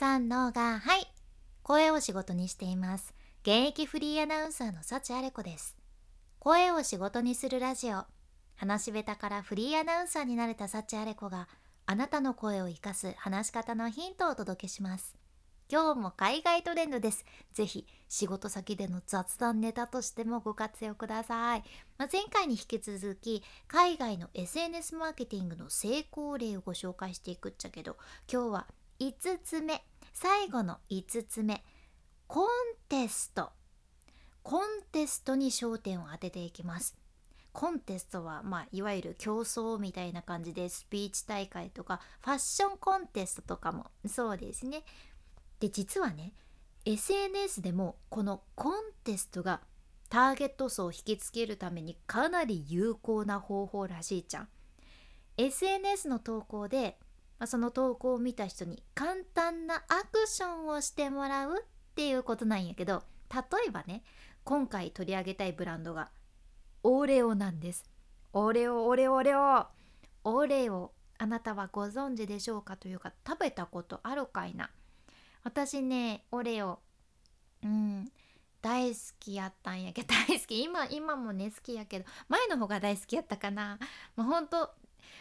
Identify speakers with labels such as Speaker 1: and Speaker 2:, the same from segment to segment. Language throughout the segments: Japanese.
Speaker 1: 三のがはい声を仕事にしています。現役フリーアナウンサーの幸あれ子です。声を仕事にするラジオ。話し下手からフリーアナウンサーになれた幸あれ子があなたの声を生かす話し方のヒントをお届けします。今日も海外トレンドです。ぜひ仕事先での雑談ネタとしてもご活用ください、まあ、前回に引き続き海外の SNS マーケティングの成功例をご紹介していくっちゃけど今日は5つ目。最後の5つ目。コンテスト。コンテストに焦点を当てていきます。コンテストは、まあ、いわゆる競争みたいな感じでスピーチ大会とかファッションコンテストとかもそうですね。で実はね SNS でもこのコンテストがターゲット層を引きつけるためにかなり有効な方法らしいじゃん。SNS の投稿で、まあ、その投稿を見た人に簡単なアクションをしてもらうっていうことなんやけど例えばね今回取り上げたいブランドがオレオなんです。オレオオレオオレオ。オレオあなたはご存知でしょうかというか食べたことあるかいな？私ねオレオうん大好きやったんやけど大好き。今今もね好きやけど前の方が大好きやったかな。もうほんと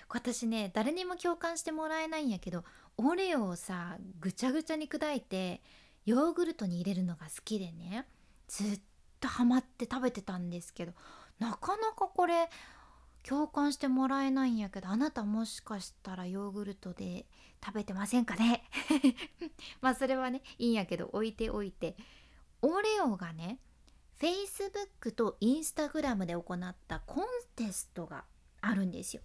Speaker 1: 私ね誰にも共感してもらえないんやけどオレオをさぐちゃぐちゃに砕いてヨーグルトに入れるのが好きでねずっとハマって食べてたんですけどなかなかこれ共感してもらえないんやけどあなたもしかしたらヨーグルトで食べてませんかね？まあそれはねいいんやけど置いておいてオレオがね Facebook と Instagram で行ったコンテストがあるんですよ。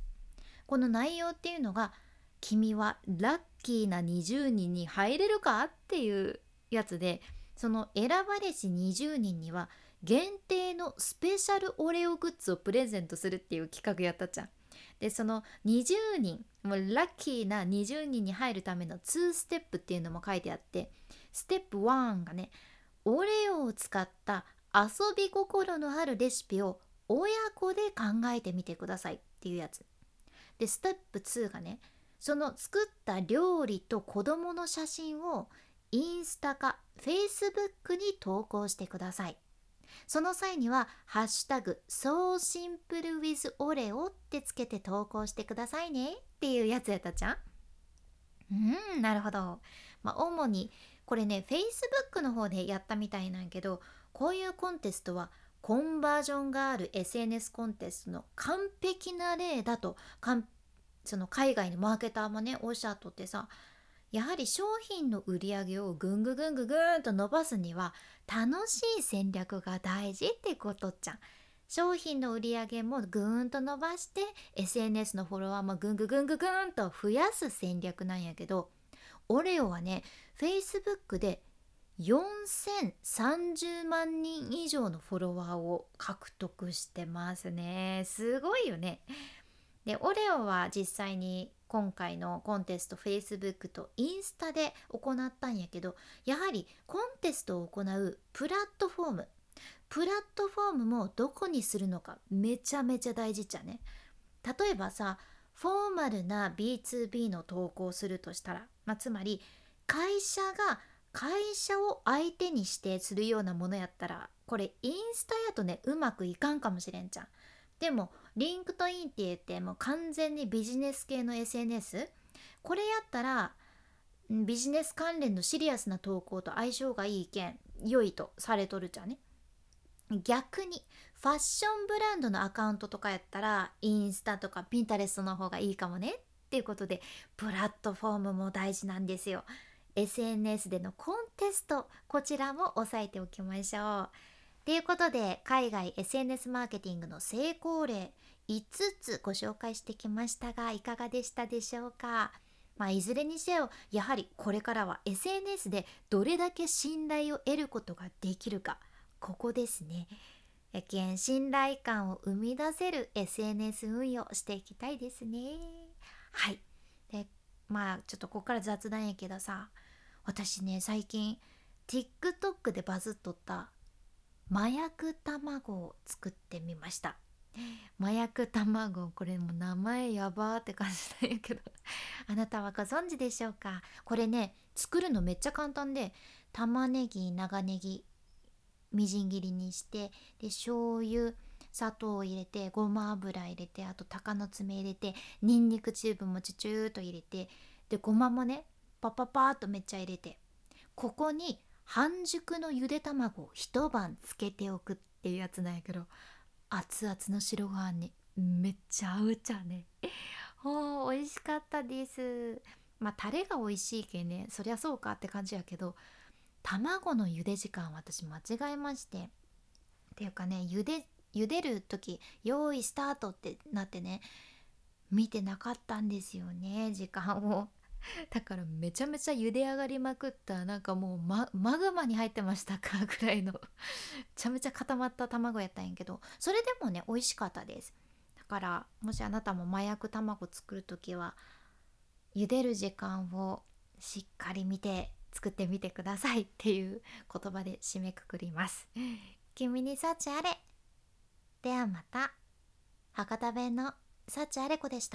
Speaker 1: この内容っていうのが「君はラッキーな20人に入れるか?」っていうやつでその選ばれし20人には限定のスペシャルオレオグッズをプレゼントするっていう企画やったじゃん。でその20人もうラッキーな20人に入るための2ステップっていうのも書いてあってステップ1がねオレオを使った遊び心のあるレシピを親子で考えてみてくださいっていうやつ。でステップ2がねその作った料理と子供の写真をインスタかフェイスブックに投稿してください。その際には「ハッシュタグ so simple with oreo」ってつけて投稿してくださいねっていうやつやったじゃんうんなるほど。まあ主にこれね Facebook の方でやったみたいなんやけどこういうコンテストはコンバージョンがある SNS コンテストの完璧な例だとその海外のマーケターもねおっしゃっとってさやはり商品の売り上げをぐんぐぐんぐぐんと伸ばすには楽しい戦略が大事ってことっちゃん。商品の売り上げもぐーんと伸ばして SNS のフォロワーもぐんぐぐんぐぐんと増やす戦略なんやけどオレオはね Facebook で4030万人以上のフォロワーを獲得してますね。すごいよね。でオレオは実際に今回のコンテスト Facebook とインスタで行ったんやけどやはりコンテストを行うプラットフォームプラットフォームもどこにするのかめちゃめちゃ大事じゃね。例えばさフォーマルな B2B の投稿をするとしたら、まあ、つまり会社が会社を相手にしてるようなものやったらこれインスタやとねうまくいかんかもしれんじゃん。でも LinkedIn って言ってもう完全にビジネス系の SNS これやったらビジネス関連のシリアスな投稿と相性がいいけん良いとされとるじゃんね。逆にファッションブランドのアカウントとかやったらインスタとかピンタレストの方がいいかもねっていうことでプラットフォームも大事なんですよ。SNS でのコンテストこちらも押さえておきましょうということで海外 SNS マーケティングの成功例5つご紹介してきましたがいかがでしたでしょうか？まあ、いずれにせよやはりこれからは SNS でどれだけ信頼を得ることができるかここですね。信頼感を生み出せる SNS 運用していきたいですね。はい。でまあちょっとここから雑談やけどさ私ね最近 TikTok でバズっとった麻薬卵を作ってみました。麻薬卵これも名前やばーって感じなんやけど。あなたはご存知でしょうか？これね作るのめっちゃ簡単で玉ねぎ長ネギみじん切りにしてで醤油砂糖を入れてごま油入れてあと鷹の爪入れてにんにくチューブもチュチューと入れてでごまもねパパパーっとめっちゃ入れてここに半熟のゆで卵を一晩つけておくっていうやつなんやけど熱々の白ご飯にめっちゃ合うちゃね。おー美味しかったです。まあタレが美味しいけねそりゃそうかって感じやけど卵の茹で時間私間違えましてっていうかね茹で茹でる時用意スタートってなってね見てなかったんですよね時間を。だからめちゃめちゃ茹で上がりまくったなんかもうママグマに入ってましたか ぐらいの。めちゃめちゃ固まった卵やったんやけどそれでもね美味しかったです。だからもしあなたも麻薬卵作る時は茹でる時間をしっかり見て作ってみてくださいっていう 言葉で締めくくります。君に幸あれ。ではまた。博多弁の幸あれ子でした。